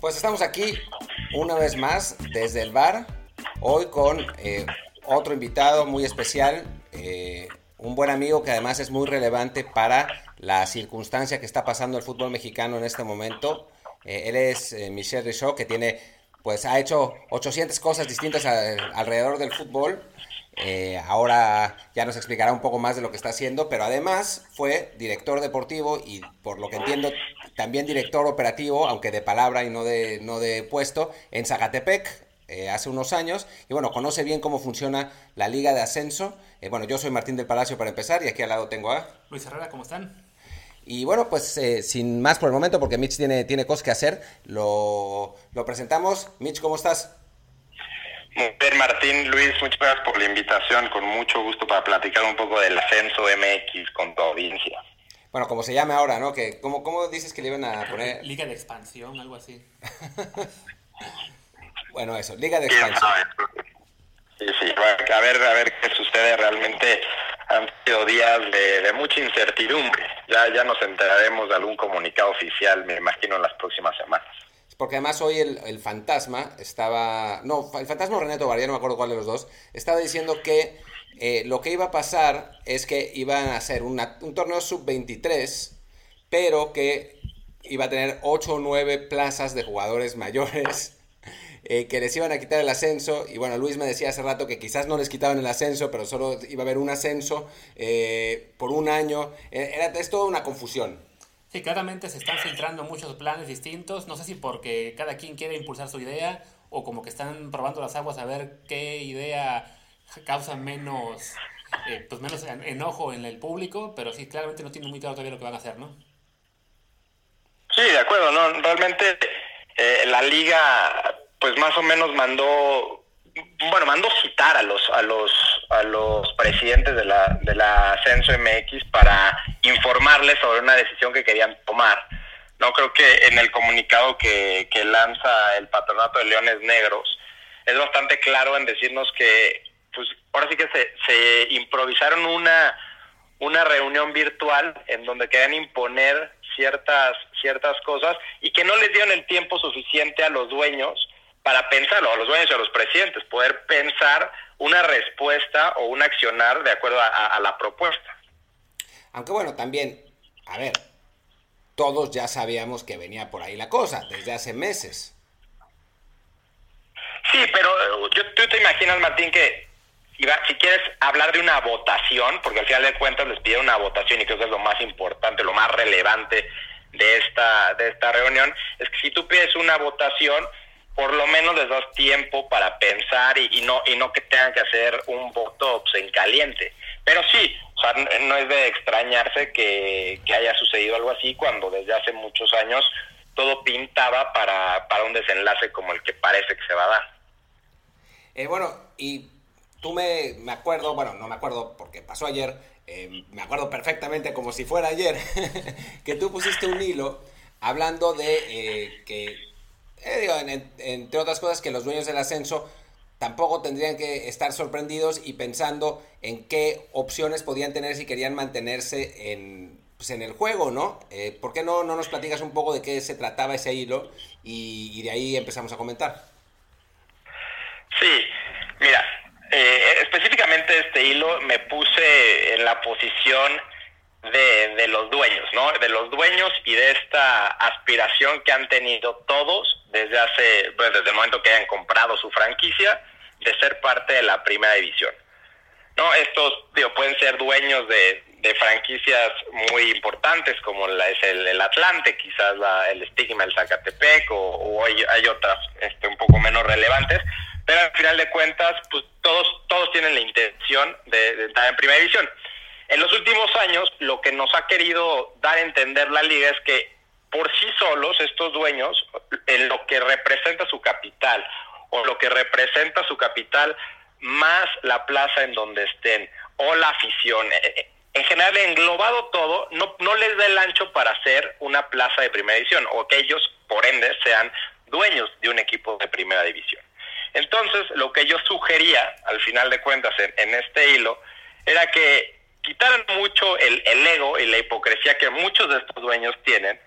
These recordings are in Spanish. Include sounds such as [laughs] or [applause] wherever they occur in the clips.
Pues estamos aquí una vez más desde el bar, hoy con eh, otro invitado muy especial, eh, un buen amigo que además es muy relevante para la circunstancia que está pasando el fútbol mexicano en este momento. Eh, él es Michel Richaud, que tiene, pues ha hecho 800 cosas distintas alrededor del fútbol. ahora ya nos explicará un poco más de lo que está haciendo, pero además fue director deportivo y por lo que entiendo también director operativo, aunque de palabra y no de, no de puesto, en Zacatepec, eh, hace unos años y bueno, conoce bien cómo funciona la liga de ascenso. Eh, bueno, yo soy Martín del Palacio para empezar y aquí al lado tengo a... Luis Herrera, ¿cómo están? Y bueno, pues eh, sin más por el momento, porque Mitch tiene, tiene cosas que hacer, lo, lo presentamos. Mitch, ¿cómo estás? Muy bien, Martín, Luis, muchas gracias por la invitación, con mucho gusto para platicar un poco del ascenso MX con tu audiencia. Bueno, como se llame ahora, ¿no? Que, ¿cómo, ¿Cómo dices que le iban a poner? [laughs] Liga de expansión, algo así. [laughs] bueno, eso, Liga de expansión. Sí, sí, a ver, a ver qué sucede realmente. Han sido días de, mucha incertidumbre. Ya, ya nos enteraremos de algún comunicado oficial, me imagino, en las próximas semanas. Porque además hoy el, el fantasma estaba... No, el fantasma o René Tobar, no me acuerdo cuál de los dos, estaba diciendo que eh, lo que iba a pasar es que iban a hacer un torneo sub-23, pero que iba a tener 8 o 9 plazas de jugadores mayores. [laughs] Eh, que les iban a quitar el ascenso. Y bueno, Luis me decía hace rato que quizás no les quitaban el ascenso, pero solo iba a haber un ascenso eh, por un año. Era, es toda una confusión. Sí, claramente se están filtrando muchos planes distintos. No sé si porque cada quien quiere impulsar su idea o como que están probando las aguas a ver qué idea causa menos, eh, pues menos enojo en el público, pero sí, claramente no tiene muy claro todavía lo que van a hacer, ¿no? Sí, de acuerdo, ¿no? Realmente eh, la liga, pues más o menos mandó, bueno, mandó citar a los, a los, a los presidentes de la, de la Ascenso MX para informarles sobre una decisión que querían tomar. No creo que en el comunicado que, que lanza el patronato de Leones Negros es bastante claro en decirnos que pues ahora sí que se, se improvisaron una, una reunión virtual en donde querían imponer ciertas, ciertas cosas y que no les dieron el tiempo suficiente a los dueños para pensarlo, a los dueños y a los presidentes, poder pensar una respuesta o un accionar de acuerdo a la propuesta. Aunque bueno, también, a ver, todos ya sabíamos que venía por ahí la cosa, desde hace meses. Sí, pero eh, yo, tú te imaginas, Martín, que si quieres hablar de una votación, porque al final de cuentas les pidieron una votación y creo que es lo más importante, lo más relevante de esta, de esta reunión, es que si tú pides una votación, por lo menos les das tiempo para pensar y, no y no que tengan que hacer un voto en caliente. Pero sí, o sea, no es de extrañarse que, que haya sucedido algo así cuando desde hace muchos años todo pintaba para, para un desenlace como el que parece que se va a dar. Eh, bueno, y tú me, me acuerdo, bueno, no me acuerdo porque pasó ayer, eh, me acuerdo perfectamente como si fuera ayer, [laughs] que tú pusiste un hilo hablando de eh, que, eh, digo, entre otras cosas, que los dueños del ascenso tampoco tendrían que estar sorprendidos y pensando en qué opciones podían tener si querían mantenerse en, pues en el juego, ¿no? ¿Por qué no, no nos platicas un poco de qué se trataba ese hilo y, y de ahí empezamos a comentar? Sí, mira, eh, específicamente este hilo me puse en la posición de, los dueños, ¿no? De los dueños y de esta aspiración que han tenido todos desde hace, pues desde el momento que hayan comprado su franquicia, de ser parte de la primera división. ¿No? Estos, digo, pueden ser dueños de, franquicias muy importantes como la, es el, el Atlante, quizás la, el estigma del Zacatepec o, o hay, hay, otras este, un poco menos relevantes, pero al final de cuentas, pues todos, todos tienen la intención de, de estar en primera división. En los últimos años, lo que nos ha querido dar a entender la liga es que por sí solos estos dueños, en lo que representa su capital o lo que representa su capital más la plaza en donde estén o la afición, eh, eh, en general englobado todo, no, no les da el ancho para hacer una plaza de primera división o que ellos, por ende, sean dueños de un equipo de primera división. Entonces, lo que yo sugería, al final de cuentas, en, este hilo, era que quitaran mucho el, ego y la hipocresía que muchos de estos dueños tienen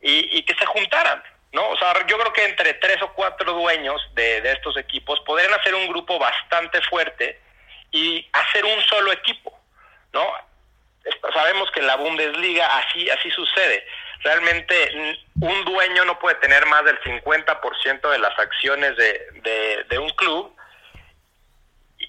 y, que se juntaran, ¿no? O sea, yo creo que entre tres o cuatro dueños de, de estos equipos podrían hacer un grupo bastante fuerte y hacer un solo equipo, ¿no? Sabemos que en la Bundesliga así, así sucede. Realmente un dueño no puede tener más del 50% de las acciones de, de, un club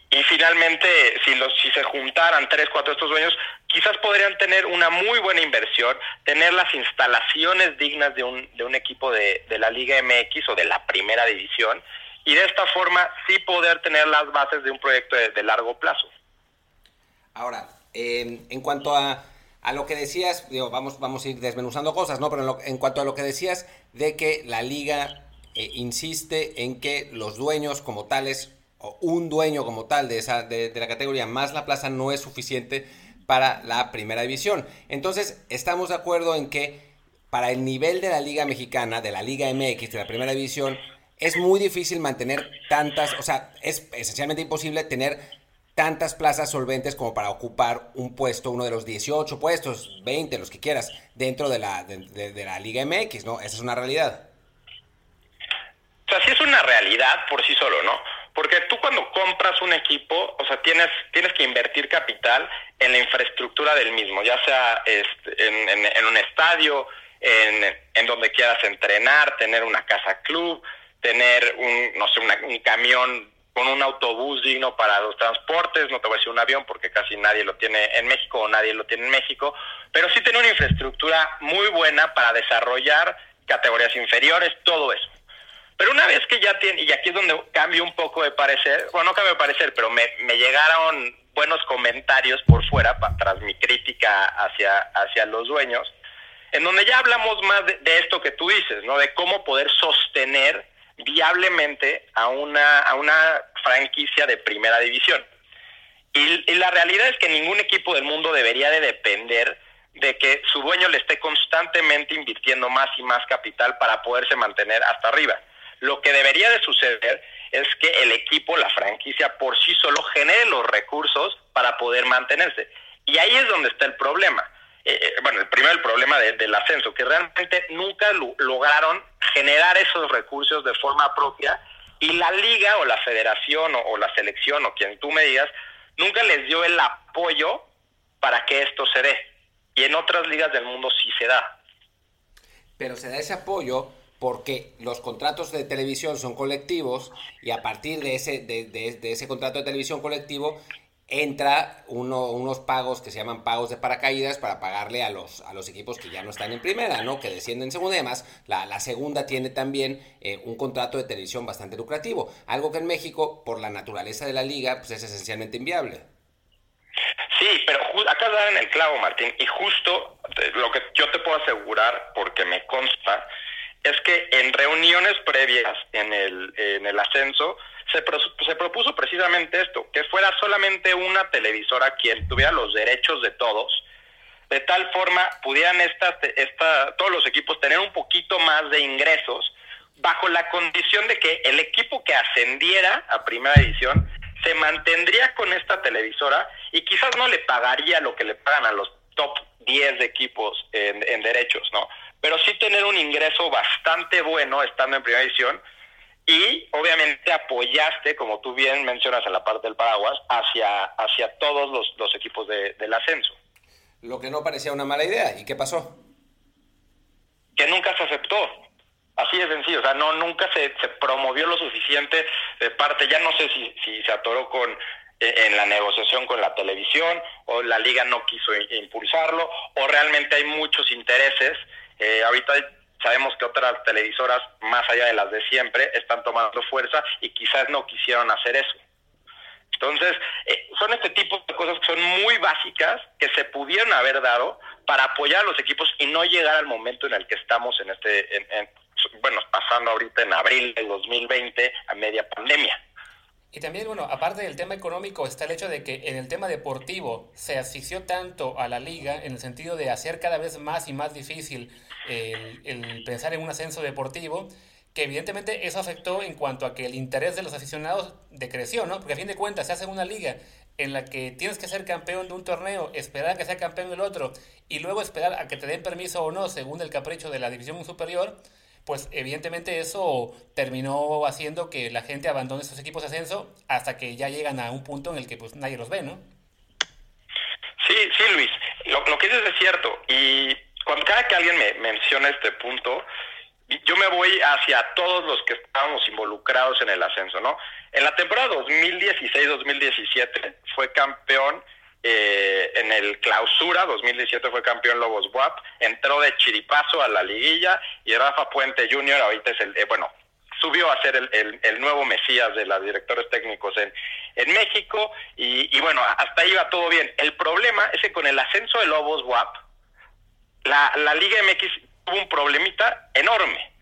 y finalmente, si, los, si se juntaran tres, cuatro de estos dueños, quizás podrían tener una muy buena inversión, tener las instalaciones dignas de un, de un equipo de, de la Liga MX o de la Primera División, y de esta forma sí poder tener las bases de un proyecto de, de largo plazo. Ahora, eh, en cuanto a, a, lo que decías, digo, vamos, vamos a ir desmenuzando cosas, ¿no? Pero en, cuanto a lo que decías de que la liga eh, insiste en que los dueños como tales un dueño como tal de, esa, de, de, la categoría más la plaza no es suficiente para la primera división. Entonces, estamos de acuerdo en que para el nivel de la Liga Mexicana, de la Liga MX, de la primera división, es muy difícil mantener tantas, o sea, es esencialmente imposible tener tantas plazas solventes como para ocupar un puesto, uno de los 18 puestos, 20, los que quieras, dentro de la, de, de, de la Liga MX, ¿no? Esa es una realidad. O sea, sí es una realidad por sí solo, ¿no? Porque tú cuando compras un equipo, o sea, tienes, tienes que invertir capital en la infraestructura del mismo, ya sea este, en, en, un estadio, en, en, donde quieras entrenar, tener una casa club, tener un, no sé, una, un camión con un autobús digno para los transportes, no te voy a decir un avión porque casi nadie lo tiene en México o nadie lo tiene en México, pero sí tener una infraestructura muy buena para desarrollar categorías inferiores, todo eso. Pero una vez que ya tiene, y aquí es donde cambio un poco de parecer, bueno, no cambio de parecer, pero me, me llegaron buenos comentarios por fuera para, tras mi crítica hacia, hacia los dueños, en donde ya hablamos más de, de, esto que tú dices, ¿no? De cómo poder sostener viablemente a una, a una franquicia de primera división. Y, y la realidad es que ningún equipo del mundo debería de depender de que su dueño le esté constantemente invirtiendo más y más capital para poderse mantener hasta arriba. Lo que debería de suceder es que el equipo, la franquicia por sí solo genere los recursos para poder mantenerse. Y ahí es donde está el problema. Eh, eh bueno, el primero el problema de, del ascenso, que realmente nunca lo, lograron generar esos recursos de forma propia y la liga o la federación o, la selección o quien tú me digas, nunca les dio el apoyo para que esto se dé. Y en otras ligas del mundo sí se da. Pero se da ese apoyo porque los contratos de televisión son colectivos y a partir de ese, de ese contrato de televisión colectivo entra uno, unos pagos que se llaman pagos de paracaídas para pagarle a los, a los equipos que ya no están en primera, ¿no? que descienden en segunda la, segunda tiene también eh, un contrato de televisión bastante lucrativo, algo que en México por la naturaleza de la liga pues es esencialmente inviable. Sí, pero acá dan el clavo, Martín, y justo lo que yo te puedo asegurar, porque me consta, es que en reuniones previas en el, en el ascenso se, se propuso precisamente esto, que fuera solamente una televisora quien tuviera los derechos de todos, de tal forma pudieran estas, esta, todos los equipos tener un poquito más de ingresos bajo la condición de que el equipo que ascendiera a primera edición se mantendría con esta televisora y quizás no le pagaría lo que le pagan a los top 10 equipos en, en derechos, ¿no? pero sí tener un ingreso bastante bueno estando en primera división y obviamente apoyaste, como tú bien mencionas en la parte del paraguas, hacia, hacia todos los, los equipos de, del ascenso. Lo que no parecía una mala idea. ¿Y qué pasó? Que nunca se aceptó. Así de sencillo, o sea, no, nunca se, se promovió lo suficiente de parte, ya no sé si, si se atoró con eh, en la negociación con la televisión o la liga no quiso impulsarlo o realmente hay muchos intereses eh, ahorita sabemos que otras televisoras, más allá de las de siempre, están tomando fuerza y quizás no quisieron hacer eso. Entonces, eh, son este tipo de cosas que son muy básicas que se pudieron haber dado para apoyar a los equipos y no llegar al momento en el que estamos en este, en, en, bueno, pasando ahorita en abril del 2020 a media pandemia. Y también, bueno, aparte del tema económico, está el hecho de que en el tema deportivo se asfixió tanto a la liga en el sentido de hacer cada vez más y más difícil el, el pensar en un ascenso deportivo, que evidentemente eso afectó en cuanto a que el interés de los aficionados decreció, ¿no? Porque a fin de cuentas se hace una liga en la que tienes que ser campeón de un torneo, esperar a que sea campeón del otro y luego esperar a que te den permiso o no según el capricho de la división superior, pues evidentemente eso terminó haciendo que la gente abandone esos equipos de ascenso hasta que ya llegan a un punto en el que pues nadie los ve, ¿no? Sí, sí, Luis, lo, que dices es cierto y cuando cada que alguien me menciona este punto, yo me voy hacia todos los que estábamos involucrados en el ascenso, ¿no? En la temporada 2016-2017 fue campeón eh, en el clausura, 2017 fue campeón Lobos WAP, entró de chiripazo a la liguilla y Rafa Puente Jr. ahorita es el, eh, bueno, subió a ser el, el, nuevo Mesías de los directores técnicos en, en México y, y, bueno, hasta ahí va todo bien. El problema es que con el ascenso de Lobos WAP, la, la Liga MX tuvo un problemita enorme.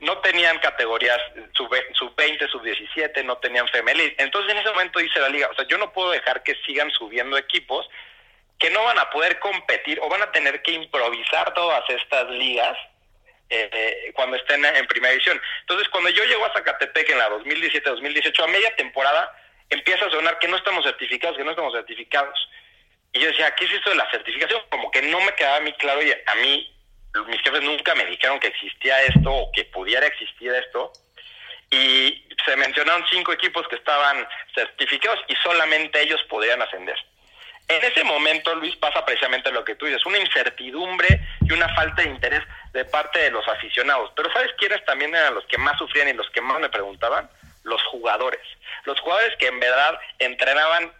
No tenían categorías sub-20, sub-17, no tenían femenil. Entonces en ese momento dice la liga, o sea, yo no puedo dejar que sigan subiendo equipos que no van a poder competir o van a tener que improvisar todas estas ligas eh, cuando estén en primera división. Entonces cuando yo llego a Zacatepec en la 2017-2018, a media temporada, empieza a sonar que no estamos certificados, que no estamos certificados. Y yo decía, ¿qué es esto de la certificación? Como que no me quedaba a mí claro y a mí mis jefes nunca me dijeron que existía esto o que pudiera existir esto. Y se mencionaron cinco equipos que estaban certificados y solamente ellos podían ascender. En ese momento, Luis, pasa precisamente lo que tú dices, una incertidumbre y una falta de interés de parte de los aficionados. Pero ¿sabes quiénes también eran los que más sufrían y los que más me preguntaban? Los jugadores. Los jugadores que en verdad entrenaban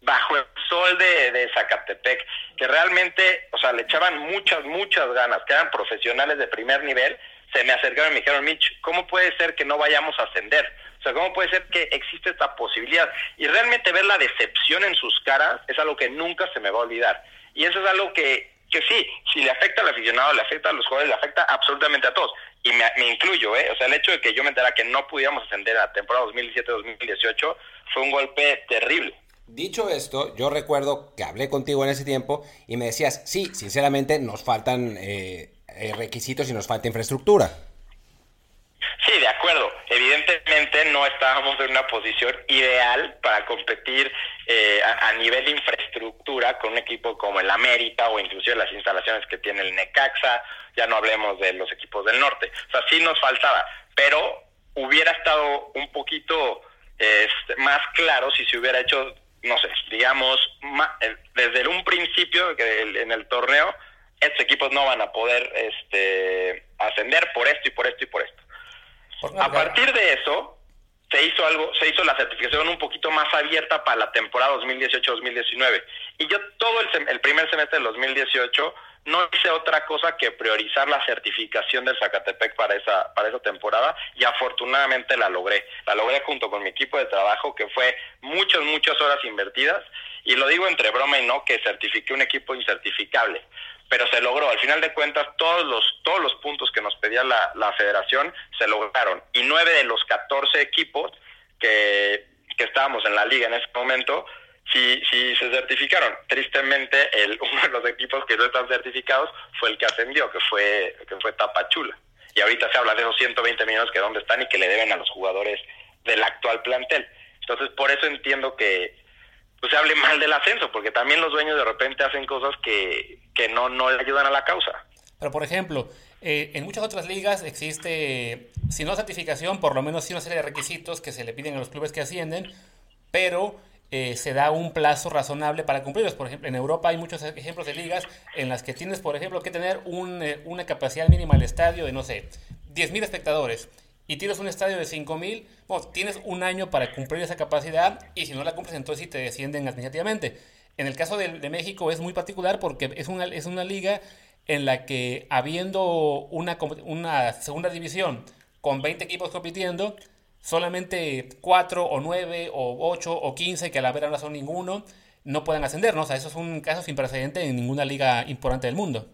bajo el sol de, de, Zacatepec, que realmente, o sea, le echaban muchas, muchas ganas, que eran profesionales de primer nivel, se me acercaron y me dijeron, Mitch, ¿cómo puede ser que no vayamos a ascender? O sea, ¿cómo puede ser que existe esta posibilidad? Y realmente ver la decepción en sus caras es algo que nunca se me va a olvidar. Y eso es algo que, que sí, si le afecta al aficionado, le afecta a los jugadores, le afecta absolutamente a todos. Y me, incluyo, ¿eh? O sea, el hecho de que yo me enterara que no pudiéramos ascender a la temporada 2017-2018 fue un golpe terrible. Dicho esto, yo recuerdo que hablé contigo en ese tiempo y me decías, sí, sinceramente nos faltan eh, eh, requisitos y nos falta infraestructura. Sí, de acuerdo. Evidentemente no estábamos en una posición ideal para competir eh, a, nivel de infraestructura con un equipo como el América o inclusive las instalaciones que tiene el Necaxa, ya no hablemos de los equipos del norte. O sea, sí nos faltaba, pero hubiera estado un poquito este, más claro si se hubiera hecho no sé, digamos, desde un principio en el torneo, estos equipos no van a poder este, ascender por esto y por esto y por esto. a partir de eso, se hizo algo, se hizo la certificación un poquito más abierta para la temporada 2018-2019. Y yo todo el, el primer semestre del 2018 no hice otra cosa que priorizar la certificación del Zacatepec para esa, para esa temporada y afortunadamente la logré. La logré junto con mi equipo de trabajo que fue muchas, muchas horas invertidas y lo digo entre broma y no que certifiqué un equipo incertificable. Pero se logró, al final de cuentas todos los, todos los puntos que nos pedía la, la federación se lograron y nueve de los 14 equipos que, que estábamos en la liga en ese momento sí, sí se certificaron. Tristemente, el, [laughs] uno de los equipos que no están certificados fue el que ascendió, que fue, que fue Tapachula. Y ahorita se habla de esos 120 millones que dónde están y que le deben a los jugadores del actual plantel. Entonces, por eso entiendo que pues, se hable mal del ascenso, porque también los dueños de repente hacen cosas que, que no, no le ayudan a la causa. Pero, por ejemplo, eh, en muchas otras ligas existe, si no certificación, por lo menos sí una serie de requisitos que se le piden a los clubes que ascienden, pero eh, se da un plazo razonable para cumplirlos. Por ejemplo, en Europa hay muchos ejemplos de ligas en las que tienes, por ejemplo, que tener un, eh, una capacidad mínima del estadio de, no sé, 10.000 espectadores y tienes un estadio de 5.000, bueno, tienes un año para cumplir esa capacidad y si no la cumples entonces sí te descienden administrativamente. En el caso de, de México es muy particular porque es una, es una liga en la que habiendo una, una segunda división con 20 equipos compitiendo, solamente 4 o 9 o 8 o 15, que a la verdad no son ninguno, no puedan ascender. O sea, eso es un caso sin precedente en ninguna liga importante del mundo.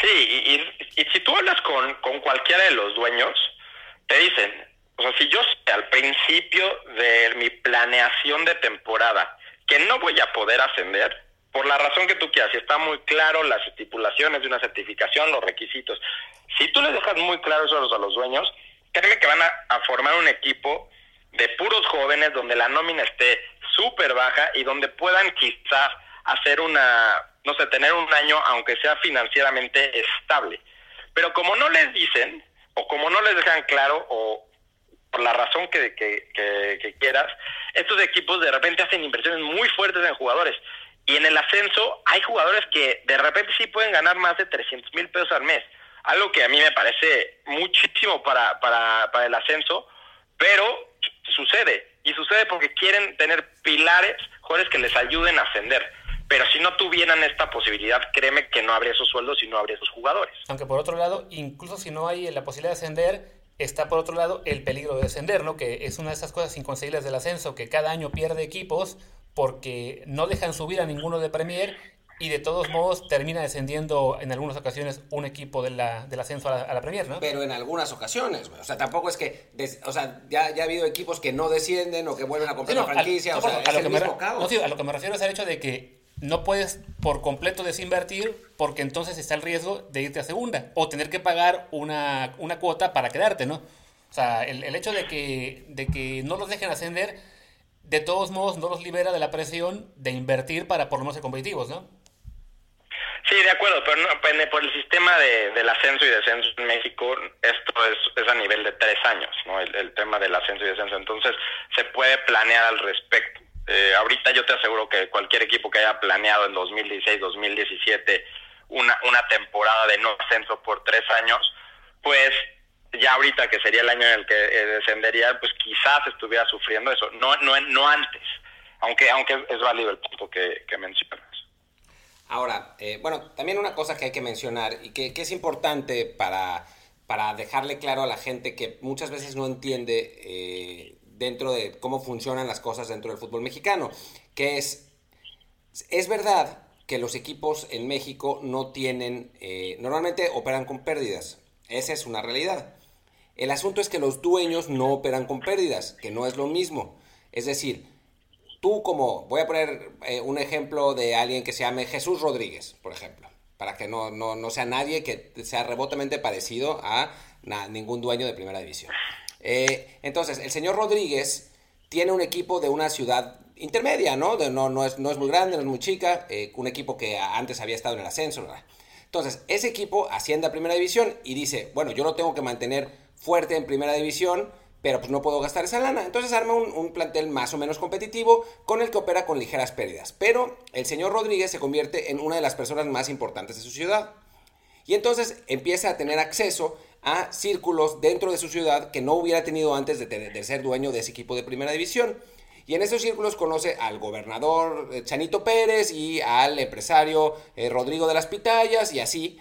Sí, y, si tú hablas con, con cualquiera de los dueños, te dicen, o sea, si yo al principio de mi planeación de temporada que no voy a poder ascender, por la razón que tú quieras, si está muy claro las estipulaciones de una certificación, los requisitos, si tú les dejas muy claro eso a los dueños, créeme que van a, formar un equipo de puros jóvenes donde la nómina esté súper baja y donde puedan quizás hacer una, no sé, tener un año, aunque sea financieramente estable. Pero como no les dicen, o como no les dejan claro, o por la razón que, que, quieras, estos equipos de repente hacen inversiones muy fuertes en jugadores. Y en el ascenso hay jugadores que de repente sí pueden ganar más de 300 mil pesos al mes. Algo que a mí me parece muchísimo para, para, para el ascenso, pero sucede. Y sucede porque quieren tener pilares, jugadores que les ayuden a ascender. Pero si no tuvieran esta posibilidad, créeme que no habría esos sueldos y no habría esos jugadores. Aunque por otro lado, incluso si no hay la posibilidad de ascender, está por otro lado el peligro de descender, ¿no? Que es una de esas cosas inconseguibles del ascenso, que cada año pierde equipos porque no dejan subir a ninguno de Premier y de todos modos termina descendiendo en algunas ocasiones un equipo de la, del ascenso a la, Premier, ¿no? Pero en algunas ocasiones, o sea, tampoco es que, o sea, ya, ya, ha habido equipos que no descienden o que vuelven a comprar la franquicia, o sea, a, lo que me, a lo que me refiero es al hecho de que no puedes por completo desinvertir porque entonces está el riesgo de irte a segunda o tener que pagar una, una cuota para quedarte, ¿no? O sea, el, el hecho de que, de que no los dejen ascender, de todos modos no los libera de la presión de invertir para por lo menos ser competitivos, ¿no? Sí, de acuerdo, pero no, por el sistema de, del ascenso y descenso en México, esto es, es a nivel de tres años, ¿no? El, tema del ascenso y descenso. Entonces, se puede planear al respecto. Eh, ahorita yo te aseguro que cualquier equipo que haya planeado en 2016, 2017 una, una temporada de no ascenso por tres años, pues ya ahorita que sería el año en el que eh, descendería, pues quizás estuviera sufriendo eso, no, no, no antes, aunque, aunque es válido el punto que, que. Ahora, eh, bueno, también una cosa que hay que mencionar y que, es importante para, para, dejarle claro a la gente que muchas veces no entiende eh, dentro de cómo funcionan las cosas dentro del fútbol mexicano, que es, es verdad que los equipos en México no tienen, eh, normalmente operan con pérdidas, esa es una realidad. El asunto es que los dueños no operan con pérdidas, que no es lo mismo. Es decir, tú como, voy a poner eh, un ejemplo de alguien que se llame Jesús Rodríguez, por ejemplo, para que no, no, sea nadie que sea remotamente parecido a ningún dueño de primera división. Eh, entonces, el señor Rodríguez tiene un equipo de una ciudad intermedia, ¿no? No, no, es, no es muy grande, no es muy chica, eh, un equipo que antes había estado en el ascenso, ¿verdad? Entonces, ese equipo asciende a primera división y dice, bueno, yo lo tengo que mantener fuerte en primera división pero pues no puedo gastar esa lana. Entonces arma un, plantel más o menos competitivo con el que opera con ligeras pérdidas. Pero el señor Rodríguez se convierte en una de las personas más importantes de su ciudad. Y entonces empieza a tener acceso a círculos dentro de su ciudad que no hubiera tenido antes de, ser dueño de ese equipo de primera división. Y en esos círculos conoce al gobernador eh, Chanito Pérez y al empresario eh, Rodrigo de las Pitayas y así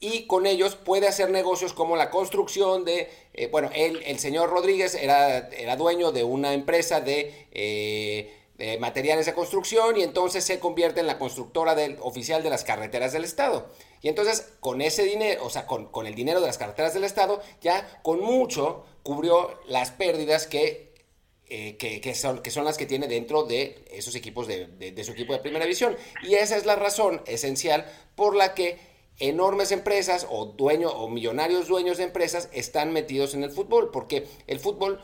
y con ellos puede hacer negocios como la construcción de, eh, bueno, él, el señor Rodríguez era, era dueño de una empresa eh, de, materiales de construcción y entonces se convierte en la constructora del, oficial de las carreteras del Estado. Y entonces con ese dinero, o sea, con, el dinero de las carreteras del Estado, ya con mucho cubrió las pérdidas que, eh, que, son, que son las que tiene dentro de esos equipos de, de su equipo de primera división. Y esa es la razón esencial por la que enormes empresas o dueños o millonarios dueños de empresas están metidos en el fútbol, porque el fútbol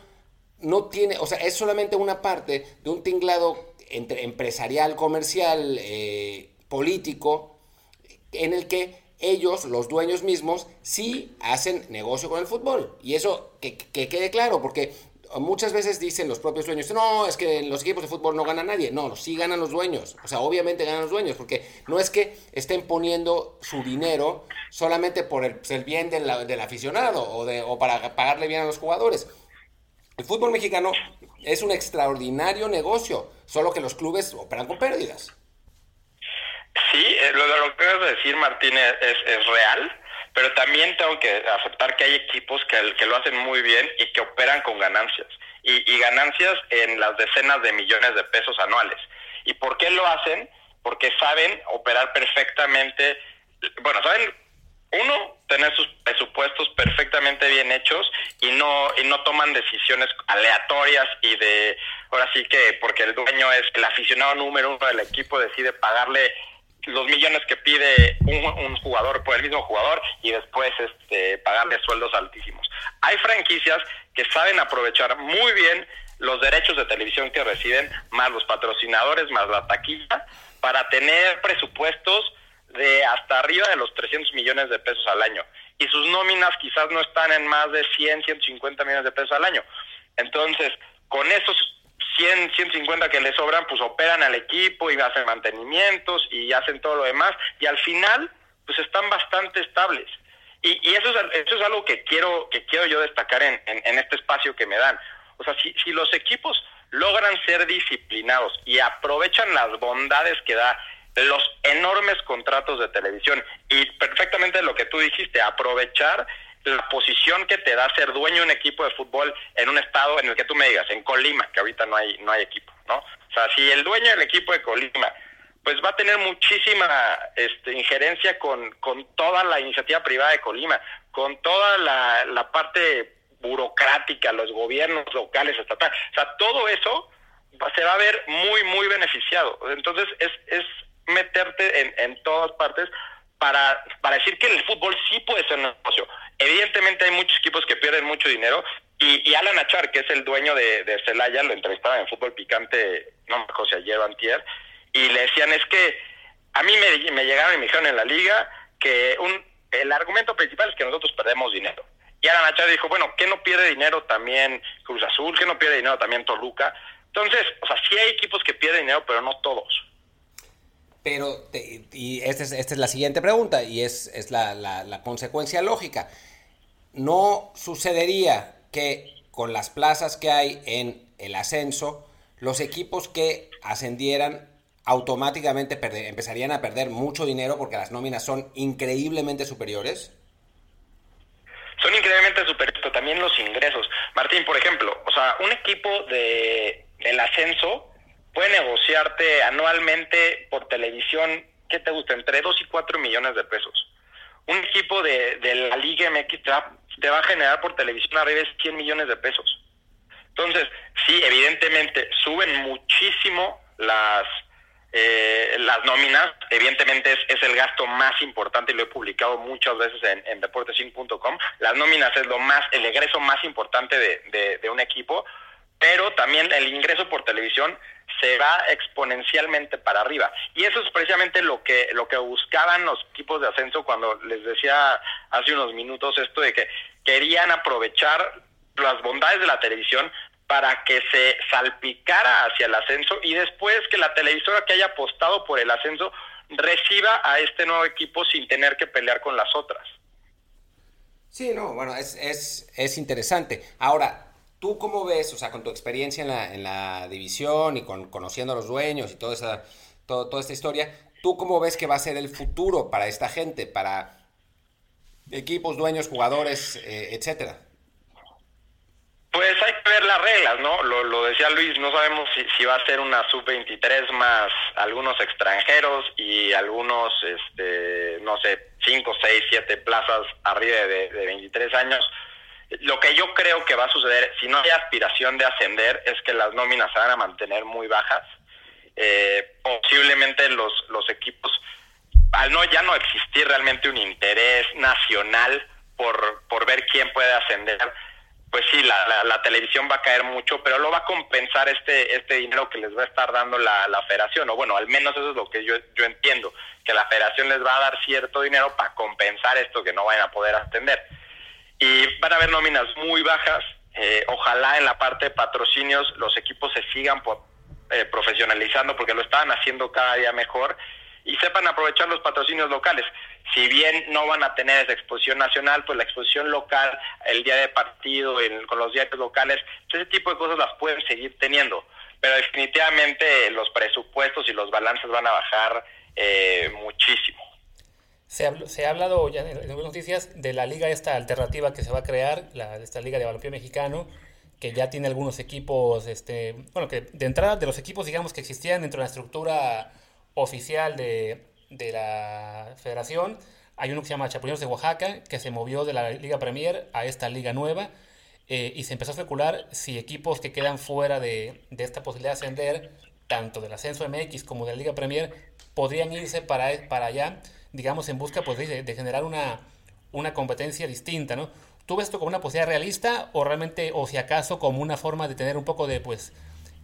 no tiene, o sea, es solamente una parte de un tinglado entre empresarial, comercial, eh, político, en el que ellos, los dueños mismos, sí hacen negocio con el fútbol. Y eso que, que quede claro, porque muchas veces dicen los propios dueños, no, es que los equipos de fútbol no gana nadie. No, sí ganan los dueños. O sea, obviamente ganan los dueños, porque no es que estén poniendo su dinero solamente por el, bien del, aficionado o, de, o para pagarle bien a los jugadores. El fútbol mexicano es un extraordinario negocio, solo que los clubes operan con pérdidas. Sí, eh, lo, lo que acabas de decir, Martín, es, es real pero también tengo que aceptar que hay equipos que, que lo hacen muy bien y que operan con ganancias, y, ganancias en las decenas de millones de pesos anuales. ¿Y por qué lo hacen? Porque saben operar perfectamente, bueno, saben, uno, tener sus presupuestos perfectamente bien hechos y no, y no toman decisiones aleatorias y de, ahora sí que porque el dueño es el aficionado número uno del equipo, decide pagarle los millones que pide un, jugador por el mismo jugador y después este, pagarle sueldos altísimos. Hay franquicias que saben aprovechar muy bien los derechos de televisión que reciben, más los patrocinadores, más la taquilla, para tener presupuestos de hasta arriba de los 300 millones de pesos al año. y sus nóminas quizás no están en más de 100, 150 millones de pesos al año. Entonces, con esos 100, 150 que les sobran, pues operan al equipo y hacen mantenimientos y hacen todo lo demás y al final, pues están bastante estables. Y, y eso, es, eso es algo que quiero, que quiero yo destacar en, en, este espacio que me dan. O sea, si, si los equipos logran ser disciplinados y aprovechan las bondades que da los enormes contratos de televisión y perfectamente lo que tú dijiste, aprovechar la posición que te da ser dueño de un equipo de fútbol en un estado en el que tú me digas, en Colima, que ahorita no hay no hay equipo, ¿no? O sea, si el dueño del equipo de Colima pues va a tener muchísima este, injerencia con, con toda la iniciativa privada de Colima, con toda la, la parte burocrática, los gobiernos locales, estatales, o sea, todo eso se va a ver muy, muy beneficiado. Entonces, es, es meterte en, en todas partes para, para decir que el fútbol sí puede ser un negocio. Evidentemente hay muchos equipos que pierden mucho dinero y, y Alan Achar, que es el dueño de, Celaya, lo entrevistaba en Fútbol Picante, no me acuerdo si ayer o antier, y le decían es que a mí me, me llegaron y me dijeron en la liga que un, el argumento principal es que nosotros perdemos dinero. Y Alan Achar dijo, bueno, ¿qué no pierde dinero también Cruz Azul? ¿Qué no pierde dinero también Toluca? Entonces, o sea, sí hay equipos que pierden dinero, pero no todos. Pero, y esta es, esta es la siguiente pregunta, y es, la, consecuencia lógica. ¿No sucedería que con las plazas que hay en el ascenso, los equipos que ascendieran automáticamente empezarían a perder mucho dinero porque las nóminas son increíblemente superiores? Son increíblemente superiores, pero también los ingresos. Martín, por ejemplo, o sea, un equipo de, del ascenso puede negociarte anualmente por televisión, ¿qué te gusta? Entre 2 y 4 millones de pesos. Un equipo de, de la Liga MX te va, a generar por televisión arriba de 100 millones de pesos. Entonces, sí, evidentemente suben muchísimo las, eh, las nóminas, evidentemente es, es, el gasto más importante y lo he publicado muchas veces en, en deportesin.com. Las nóminas es lo más, el egreso más importante de, de, de un equipo, pero también el ingreso por televisión se va exponencialmente para arriba. Y eso es precisamente lo que, lo que buscaban los equipos de ascenso cuando les decía hace unos minutos esto de que querían aprovechar las bondades de la televisión para que se salpicara hacia el ascenso y después que la televisora que haya apostado por el ascenso reciba a este nuevo equipo sin tener que pelear con las otras. Sí, no, bueno, es, es, es interesante. Ahora, ¿Tú cómo ves, o sea, con tu experiencia en la, en la división y con conociendo a los dueños y toda, esa, todo, toda esta historia, ¿tú cómo ves que va a ser el futuro para esta gente, para equipos, dueños, jugadores, eh, etcétera? Pues hay que ver las reglas, ¿no? Lo, decía Luis, no sabemos si, si va a ser una sub-23 más algunos extranjeros y algunos, este, no sé, 5, 6, 7 plazas arriba de, de 23 años lo que yo creo que va a suceder, si no hay aspiración de ascender, es que las nóminas se van a mantener muy bajas. Eh, posiblemente los, los equipos, al no ya no existir realmente un interés nacional por, por ver quién puede ascender, pues sí, la, la, televisión va a caer mucho, pero lo va a compensar este, este dinero que les va a estar dando la, la federación, o bueno, al menos eso es lo que yo, yo entiendo, que la federación les va a dar cierto dinero para compensar esto que no vayan a poder ascender y van a haber nóminas muy bajas. Eh, ojalá en la parte de patrocinios los equipos se sigan eh, profesionalizando porque lo estaban haciendo cada día mejor y sepan aprovechar los patrocinios locales. Si bien no van a tener esa exposición nacional, pues la exposición local, el día de partido, con los diarios locales, ese tipo de cosas las pueden seguir teniendo. Pero definitivamente los presupuestos y los balances van a bajar eh, muchísimo. Se ha, se ha hablado ya en, algunas noticias de la liga esta alternativa que se va a crear, la, esta liga de balompié mexicano, que ya tiene algunos equipos, este, bueno, que de entrada de los equipos, digamos, que existían dentro de la estructura oficial de, de la federación, hay uno que se llama Chapulinos de Oaxaca, que se movió de la Liga Premier a esta liga nueva, eh, y se empezó a especular si equipos que quedan fuera de, de esta posibilidad de ascender, tanto del ascenso MX como de la Liga Premier, podrían irse para, para allá digamos, en busca pues, de, generar una, una competencia distinta, ¿no? ¿Tú ves esto como una posibilidad realista o realmente, o si acaso, como una forma de tener un poco de, pues,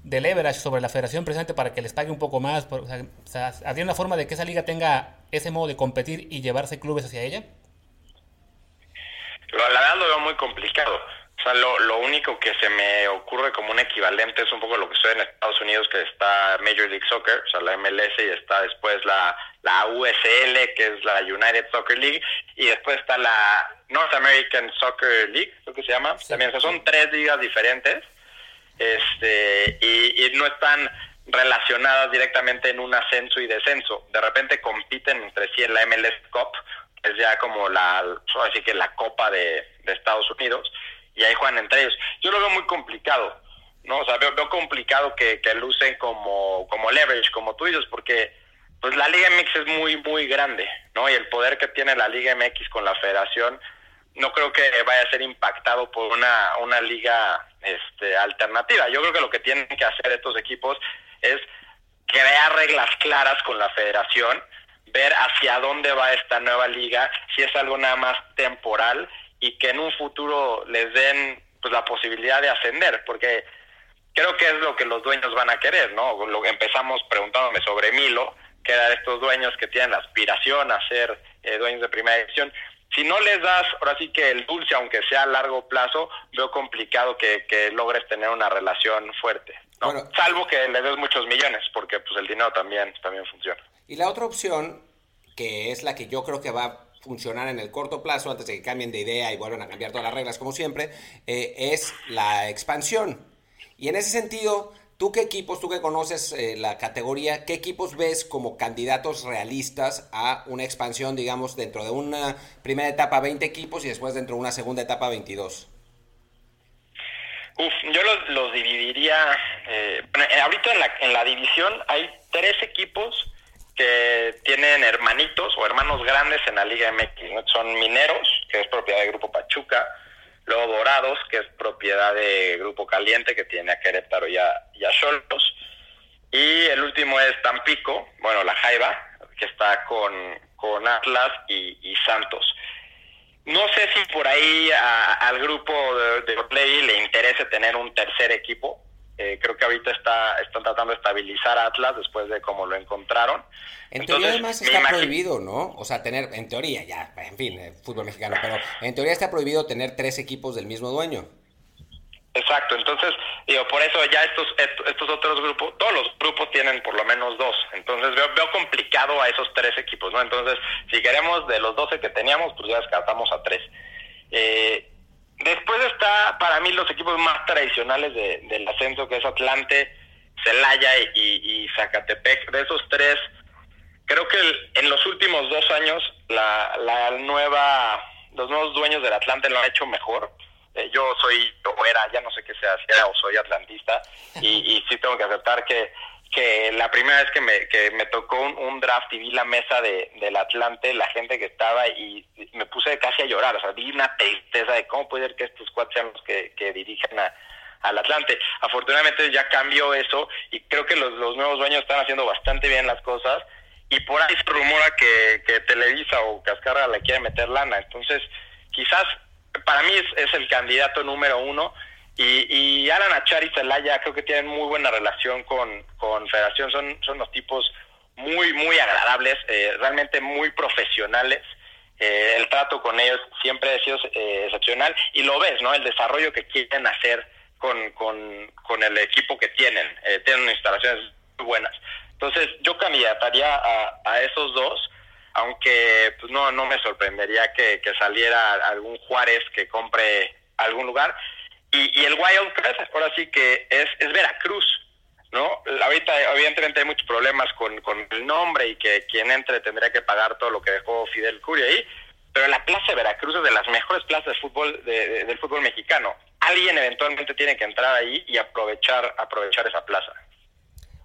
de leverage sobre la federación precisamente para que les pague un poco más? o sea, ¿Habría una forma de que esa liga tenga ese modo de competir y llevarse clubes hacia ella? la verdad lo muy complicado. O sea, lo, lo único que se me ocurre como un equivalente es un poco lo que sucede en Estados Unidos, que está Major League Soccer, o sea, la MLS, y está después la, la USL, que es la United Soccer League, y después está la North American Soccer League, creo que se llama. También, o sea, son tres ligas diferentes, este, y, y no están relacionadas directamente en un ascenso y descenso. De repente compiten entre sí en la MLS Cup, que es ya como la, así que la Copa de, de Estados Unidos y ahí juegan entre ellos. Yo lo veo muy complicado, ¿no? O sea, veo, complicado que, que, lucen como, como leverage, como tú dices, porque pues la Liga MX es muy, muy grande, ¿no? Y el poder que tiene la Liga MX con la federación no creo que vaya a ser impactado por una, una liga este, alternativa. Yo creo que lo que tienen que hacer estos equipos es crear reglas claras con la federación, ver hacia dónde va esta nueva liga, si es algo nada más temporal y que en un futuro les den pues la posibilidad de ascender, porque creo que es lo que los dueños van a querer, ¿no? Lo empezamos preguntándome sobre Milo, que eran estos dueños que tienen la aspiración a ser eh, dueños de primera división. Si no les das, ahora sí que el dulce, aunque sea a largo plazo, veo complicado que, que logres tener una relación fuerte. ¿no? Bueno, Salvo que le des muchos millones, porque pues el dinero también, también funciona. Y la otra opción, que es la que yo creo que va funcionar en el corto plazo, antes de que cambien de idea y vuelvan a cambiar todas las reglas como siempre, eh, es la expansión. Y en ese sentido, ¿tú qué equipos, tú que conoces eh, la categoría, qué equipos ves como candidatos realistas a una expansión, digamos, dentro de una primera etapa 20 equipos y después dentro de una segunda etapa 22? Uf, yo los, los dividiría, eh, ahorita en la, en la división hay tres equipos que tienen hermanitos o hermanos grandes en la Liga MX. ¿no? Son Mineros, que es propiedad del Grupo Pachuca, luego Dorados, que es propiedad de Grupo Caliente, que tiene a Querétaro y a, y a Xolos, y el último es Tampico, bueno, la Jaiba, que está con, con Atlas y, Santos. No sé si por ahí al grupo de, de le interese tener un tercer equipo, eh, creo que ahorita está, están tratando de estabilizar a Atlas después de cómo lo encontraron. En teoría además está prohibido, ¿no? O sea, tener, en teoría ya, en fin, eh, fútbol mexicano, pero en teoría está prohibido tener tres equipos del mismo dueño. Exacto, entonces, digo, por eso ya estos, estos otros grupos, todos los grupos tienen por lo menos dos, entonces veo, veo complicado a esos tres equipos, ¿no? Entonces, si queremos de los 12 que teníamos, pues ya descartamos a tres. Eh, Después está para mí los equipos más tradicionales de, del ascenso, que es Atlante, Celaya y, Zacatepec. De esos tres, creo que el, en los últimos dos años la, la nueva, los nuevos dueños del Atlante lo han hecho mejor. Eh, yo soy, o era, ya no sé qué sea, si era o soy atlantista, y sí tengo que aceptar que que la primera vez que me, que me tocó un, draft y vi la mesa de, del Atlante, la gente que estaba y me puse casi a llorar, o sea, vi una tristeza de cómo puede ser que estos cuatro sean los que, que dirigen a, al Atlante. Afortunadamente ya cambió eso y creo que los, los nuevos dueños están haciendo bastante bien las cosas y por ahí se rumora que, que Televisa o Cascarra le quiere meter lana, entonces quizás para mí es, es el candidato número uno y, y Alan Achar y Celaya creo que tienen muy buena relación con, con Federación, son, son los tipos muy, muy agradables, eh, realmente muy profesionales. Eh, el trato con ellos siempre ha sido eh, excepcional y lo ves, ¿no? El desarrollo que quieren hacer con, con, con el equipo que tienen. Eh, tienen instalaciones muy buenas. Entonces, yo candidataría a, a esos dos, aunque pues no, no me sorprendería que, que saliera algún Juárez que compre algún lugar. Y, y el wild card, ahora sí que es, es Veracruz, ¿no? Ahorita evidentemente hay muchos problemas con, con el nombre y que quien entre tendría que pagar todo lo que dejó Fidel Curia ahí, pero la Plaza de Veracruz es de las mejores plazas de fútbol de, de, del fútbol mexicano. Alguien eventualmente tiene que entrar ahí y aprovechar aprovechar esa plaza.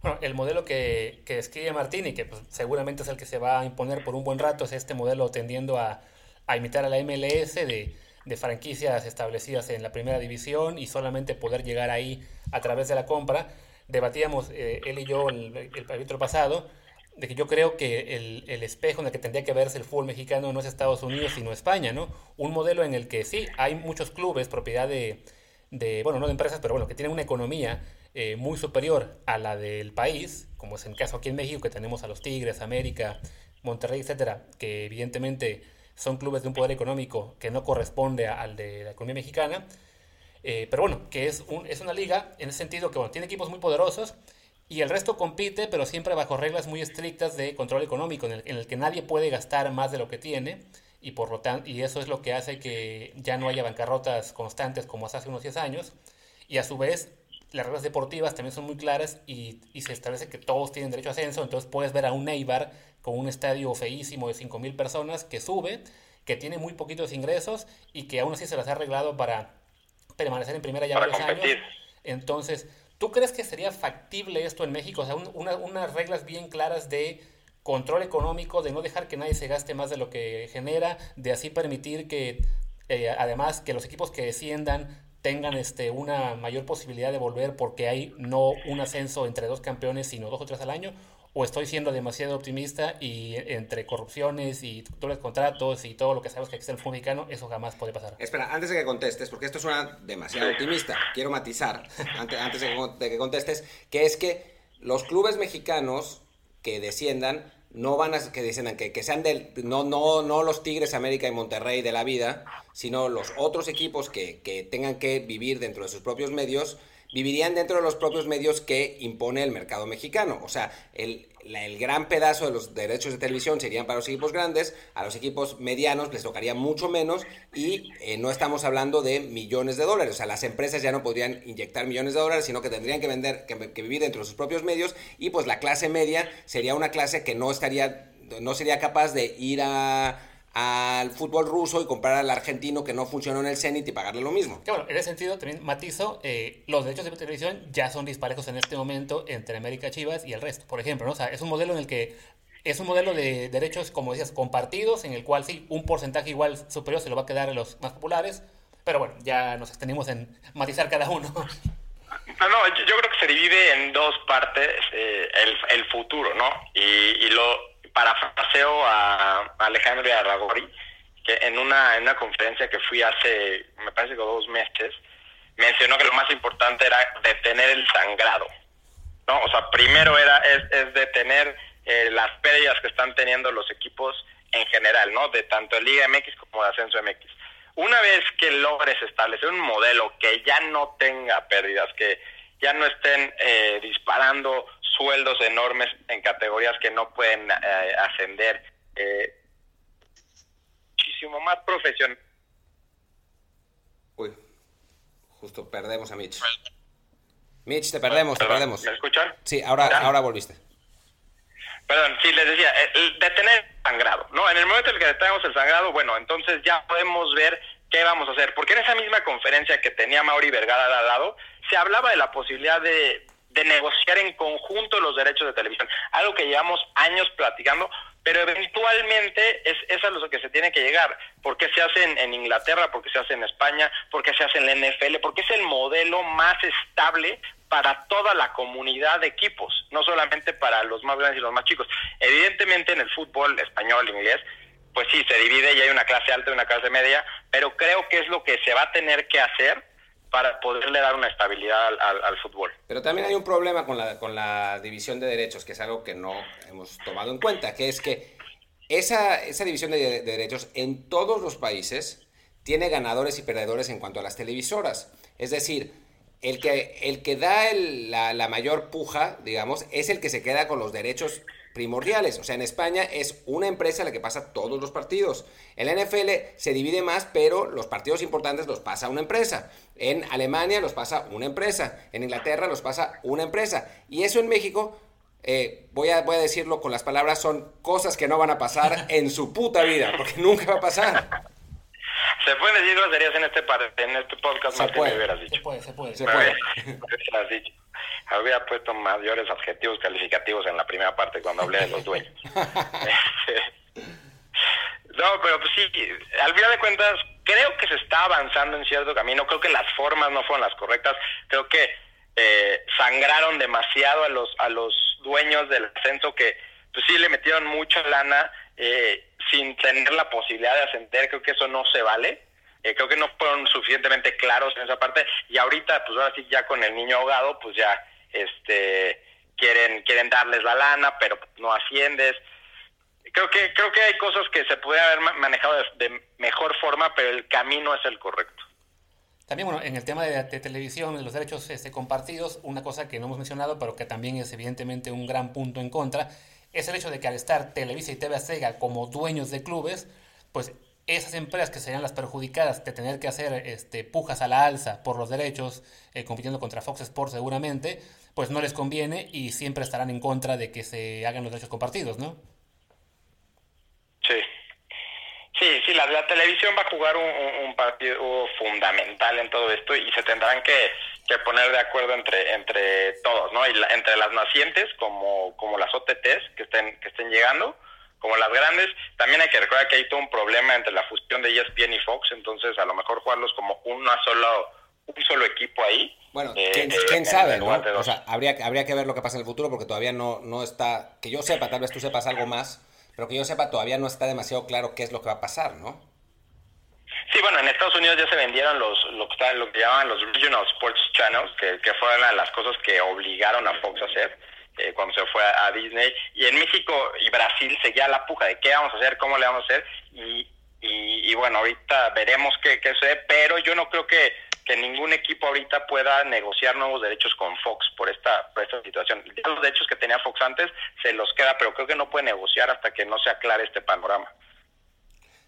Bueno, el modelo que, que escribe Martín y que pues, seguramente es el que se va a imponer por un buen rato es este modelo tendiendo a, a imitar a la MLS de de franquicias establecidas en la primera división y solamente poder llegar ahí a través de la compra. Debatíamos eh, él y yo el, el capítulo pasado de que yo creo que el, el, espejo en el que tendría que verse el fútbol mexicano no es Estados Unidos sino España, ¿no? Un modelo en el que sí, hay muchos clubes, propiedad de, de bueno, no de empresas, pero bueno, que tienen una economía eh, muy superior a la del país, como es el caso aquí en México, que tenemos a los Tigres, América, Monterrey, etcétera, que evidentemente son clubes de un poder económico que no corresponde al de la economía mexicana. Eh, pero bueno, que es, un, es una liga en el sentido que bueno, tiene equipos muy poderosos y el resto compite, pero siempre bajo reglas muy estrictas de control económico, en el, que nadie puede gastar más de lo que tiene y por lo tanto, y eso es lo que hace que ya no haya bancarrotas constantes como hace unos 10 años. Y a su vez, las reglas deportivas también son muy claras y, y, se establece que todos tienen derecho a ascenso, entonces puedes ver a un Neibar con un estadio feísimo de 5.000 personas que sube, que tiene muy poquitos ingresos y que aún así se las ha arreglado para permanecer en primera ya varios años. Entonces, ¿tú crees que sería factible esto en México? O sea, un, una, unas reglas bien claras de control económico, de no dejar que nadie se gaste más de lo que genera, de así permitir que, eh, además, que los equipos que desciendan tengan este, una mayor posibilidad de volver porque hay no un ascenso entre dos campeones, sino dos o tres al año? ¿O estoy siendo demasiado optimista y entre corrupciones y dobles contratos y todo lo que sabemos que existe en el fútbol mexicano, eso jamás puede pasar? Espera, antes de que contestes, porque esto suena demasiado optimista, quiero matizar, antes, antes de, que, de que contestes, que es que los clubes mexicanos que desciendan no van a que desciendan, que, que sean del, no, no, no los Tigres, América y Monterrey de la vida, sino los otros equipos que, que tengan que vivir dentro de sus propios medios, vivirían dentro de los propios medios que impone el mercado mexicano. O sea, el, gran pedazo de los derechos de televisión serían para los equipos grandes, a los equipos medianos les tocaría mucho menos y eh, no estamos hablando de millones de dólares. O sea, las empresas ya no podrían inyectar millones de dólares, sino que tendrían que, vender, que vivir dentro de sus propios medios y pues la clase media sería una clase que no estaría, no sería capaz de ir a al fútbol ruso y comprar al argentino que no funcionó en el Zenit y pagarle lo mismo. Que bueno, en ese sentido también matizo, eh, los derechos de televisión ya son disparejos en este momento entre América Chivas y el resto, por ejemplo, ¿no? O sea, es un modelo en el que es un modelo de derechos, como decías, compartidos, en el cual sí, un porcentaje igual superior se lo va a quedar a los más populares, pero bueno, ya nos extendimos en matizar cada uno. [laughs] No, no, yo, yo creo que se divide en dos partes eh, el, el, futuro, ¿no? Y, y lo parafraseo a, Alejandro Arragori, que en una, en una conferencia que fui hace, me parece que dos meses, mencionó que lo más importante era detener el sangrado. ¿no? O sea, primero era es, detener eh, las pérdidas que están teniendo los equipos en general, ¿no? De tanto Liga MX como de Ascenso MX. Una vez que logres establecer un modelo que ya no tenga pérdidas, que ya no estén eh, disparando sueldos enormes en categorías que no pueden eh, ascender, eh, muchísimo más profesional. Uy, justo perdemos a Mitch. Mitch, te perdemos, Perdón, te perdemos. ¿Me escuchan? Sí, ahora, ¿Ya? ahora volviste. Perdón, sí, les decía, el detener el sangrado, ¿no? En el momento en el que detenemos el sangrado, bueno, entonces ya podemos ver qué vamos a hacer. Porque en esa misma conferencia que tenía Mauri Vergara al lado, se hablaba de la posibilidad de, de negociar en conjunto los derechos de televisión, algo que llevamos años platicando, pero eventualmente es, es a lo que se tiene que llegar. ¿Por qué se hace en, Inglaterra? ¿Por qué se hace en España? ¿Por qué se hace en la NFL? Porque es el modelo más estable para toda la comunidad de equipos, no solamente para los más grandes y los más chicos. Evidentemente en el fútbol español, inglés, pues sí, se divide y hay una clase alta y una clase media, pero creo que es lo que se va a tener que hacer para poderle dar una estabilidad al, fútbol. Pero también hay un problema con la, con la división de derechos, que es algo que no hemos tomado en cuenta, que es que esa, esa división de, de derechos en todos los países tiene ganadores y perdedores en cuanto a las televisoras. Es decir, el que, el que da el, la, mayor puja, digamos, es el que se queda con los derechos primordiales. O sea, en España es una empresa la que pasa todos los partidos. En la NFL se divide más, pero los partidos importantes los pasa una empresa. En Alemania los pasa una empresa. En Inglaterra los pasa una empresa. Y eso en México, eh, voy, a, voy a decirlo con las palabras, son cosas que no van a pasar [laughs] en su puta vida, porque nunca va a pasar. Se pueden decir groserías en este, en este podcast, se más puede. que me hubieras dicho. Se puede, se puede. Se puede. has dicho. Había puesto mayores adjetivos calificativos en la primera parte cuando hablé de los [laughs] dueños. [laughs] no, pero pues sí, al final de cuentas, creo que se está avanzando en cierto camino. Creo que las formas no fueron las correctas. Creo que eh, sangraron demasiado a los, a los dueños del ascenso que pues sí le metieron mucha lana eh, sin tener la posibilidad de ascender. Creo que eso no se vale. Eh, creo que no fueron suficientemente claros en esa parte y ahorita pues ahora sí ya con el niño ahogado pues ya este quieren quieren darles la lana pero no asciendes creo que creo que hay cosas que se puede haber manejado de, mejor forma, pero el camino es el correcto. También, bueno, en el tema de, televisión, de los derechos este, compartidos, una cosa que no hemos mencionado, pero que también es evidentemente un gran punto en contra, es el hecho de que al estar Televisa y TV Azteca como dueños de clubes, pues esas empresas que serían las perjudicadas de tener que hacer este, pujas a la alza por los derechos, eh, compitiendo contra Fox Sports seguramente, pues no les conviene y siempre estarán en contra de que se hagan los derechos compartidos, ¿no? Sí. Sí, sí, la, la televisión va a jugar un, partido fundamental en todo esto y se tendrán que, poner de acuerdo entre entre todos, ¿no? Y entre las nacientes como, como las OTTs que estén que estén llegando, como las grandes. También hay que recordar que hay todo un problema entre la fusión de ESPN y Fox, entonces a lo mejor jugarlos como una solo un solo equipo ahí. Bueno, eh, quién, eh, sabe, ¿no? O sea, habría, habría que ver lo que pasa en el futuro porque todavía no, no está, que yo sepa, tal vez tú sepas algo más pero que yo sepa todavía no está demasiado claro qué es lo que va a pasar, ¿no? Sí, bueno, en Estados Unidos ya se vendieron los lo que, lo que llaman los Regional Sports Channels, que, que fueron las cosas que obligaron a Fox a hacer eh, cuando se fue a, Disney. Y en México y Brasil seguía la puja de qué vamos a hacer, cómo le vamos a hacer. Y, y, bueno, ahorita veremos qué, qué sucede, pero yo no creo que que ningún equipo ahorita pueda negociar nuevos derechos con Fox por esta, por esta situación. los derechos que tenía Fox antes se los queda, pero creo que no puede negociar hasta que no se aclare este panorama.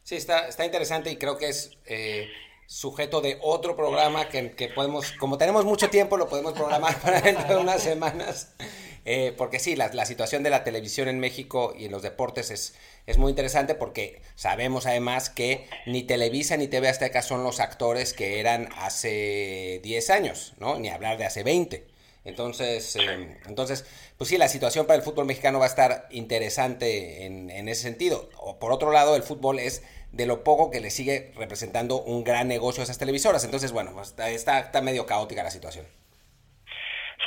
Sí, está, está interesante y creo que es eh, sujeto de otro programa que, que, podemos, como tenemos mucho tiempo, lo podemos programar [laughs] para dentro de unas semanas. Eh, porque sí, la, la, situación de la televisión en México y en los deportes es, es muy interesante porque sabemos además que ni Televisa ni TV Azteca son los actores que eran hace 10 años, ¿no? Ni hablar de hace 20. Entonces, eh, entonces, pues sí, la situación para el fútbol mexicano va a estar interesante en, en, ese sentido. O por otro lado, el fútbol es de lo poco que le sigue representando un gran negocio a esas televisoras. Entonces, bueno, pues está, está medio caótica la situación.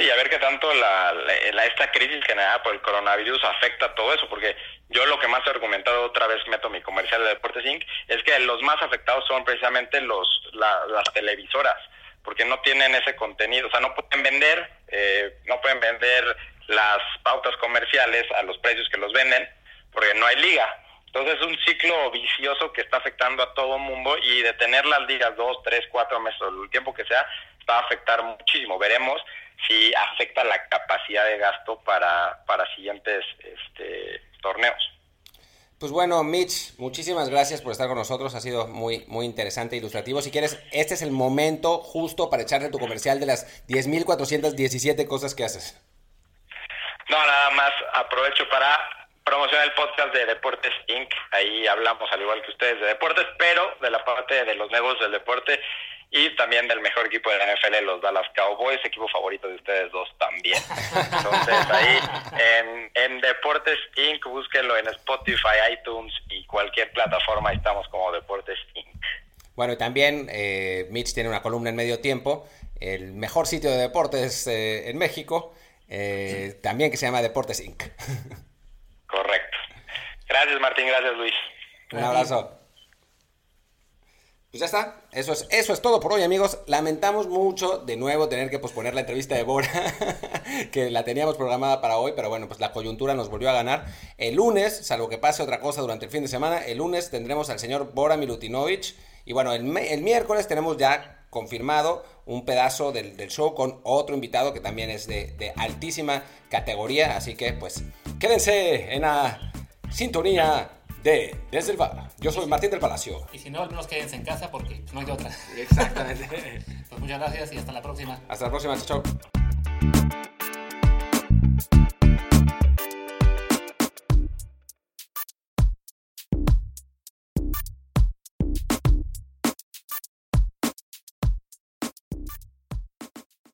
Sí, a ver qué tanto la, esta crisis generada por el coronavirus afecta todo eso, porque yo lo que más he argumentado, otra vez meto mi comercial de Deportes Inc., es que los más afectados son precisamente los las televisoras, porque no tienen ese contenido, o sea, no pueden vender, eh, no pueden vender las pautas comerciales a los precios que los venden, porque no hay liga. Entonces es un ciclo vicioso que está afectando a todo el mundo y de tener las ligas dos, tres, cuatro meses, el tiempo que sea, va a afectar muchísimo. Veremos si afecta la capacidad de gasto para, para siguientes este, torneos. Pues bueno, Mitch, muchísimas gracias por estar con nosotros. Ha sido muy, muy interesante e ilustrativo. Si quieres, este es el momento justo para echarle tu comercial de las 10.417 cosas que haces. No, nada más aprovecho para promocionar el podcast de Deportes Inc. Ahí hablamos, al igual que ustedes, de deportes, pero de la parte de los negocios del deporte y también del mejor equipo de la NFL, los Dallas Cowboys, equipo favorito de ustedes dos también. Entonces ahí en, en Deportes Inc. búsquenlo en Spotify, iTunes y cualquier plataforma, estamos como Deportes Inc. Bueno, y también eh, Mitch tiene una columna en medio tiempo, el mejor sitio de deportes eh, en México, eh, también que se llama Deportes Inc. [laughs] Correcto. Gracias Martín, gracias Luis. Un abrazo. Pues ya está, eso es, eso es todo por hoy amigos. Lamentamos mucho de nuevo tener que posponer la entrevista de Bora, [laughs] que la teníamos programada para hoy, pero bueno, pues la coyuntura nos volvió a ganar. El lunes, salvo que pase otra cosa durante el fin de semana, el lunes tendremos al señor Bora Milutinovich. Y bueno, el, el miércoles tenemos ya confirmado un pedazo del, del, show con otro invitado que también es de, de altísima categoría. Así que pues quédense en la sintonía de Desde el Bar. Yo soy Martín del Palacio. Y si no, al menos quédense en casa porque no hay otra. Exactamente. [laughs] pues muchas gracias y hasta la próxima. Hasta la próxima, chao.